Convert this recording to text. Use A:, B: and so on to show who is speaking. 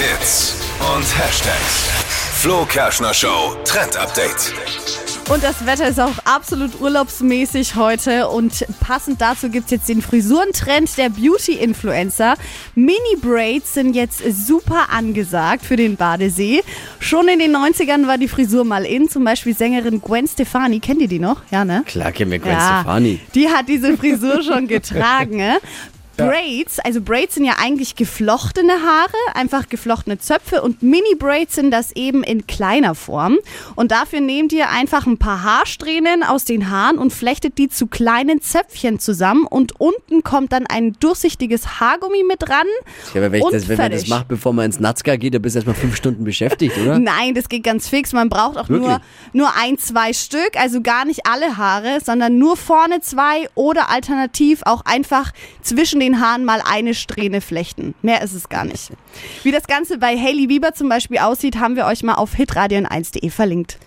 A: Hits und Hashtags. Flo Kerschner Show Trend Update.
B: Und das Wetter ist auch absolut urlaubsmäßig heute. Und passend dazu gibt es jetzt den Frisurentrend der Beauty-Influencer. Mini-Braids sind jetzt super angesagt für den Badesee. Schon in den 90ern war die Frisur mal in. Zum Beispiel Sängerin Gwen Stefani. Kennt ihr die noch? Ja, ne?
C: Klar, kennen wir Gwen
B: Ja,
C: Stefani.
B: Die hat diese Frisur schon getragen. Braids, also Braids sind ja eigentlich geflochtene Haare, einfach geflochtene Zöpfe und Mini-Braids sind das eben in kleiner Form. Und dafür nehmt ihr einfach ein paar Haarsträhnen aus den Haaren und flechtet die zu kleinen Zöpfchen zusammen und unten kommt dann ein durchsichtiges Haargummi mit dran.
C: Ja, aber wenn,
B: und
C: das, wenn man das macht, bevor man ins Natzka geht, dann bist du erstmal fünf Stunden beschäftigt, oder?
B: Nein, das geht ganz fix. Man braucht auch
C: Wirklich?
B: nur, nur ein, zwei Stück, also gar nicht alle Haare, sondern nur vorne zwei oder alternativ auch einfach zwischen den Haaren mal eine Strähne flechten. Mehr ist es gar nicht. Wie das Ganze bei Hailey Bieber zum Beispiel aussieht, haben wir euch mal auf hitradion1.de verlinkt.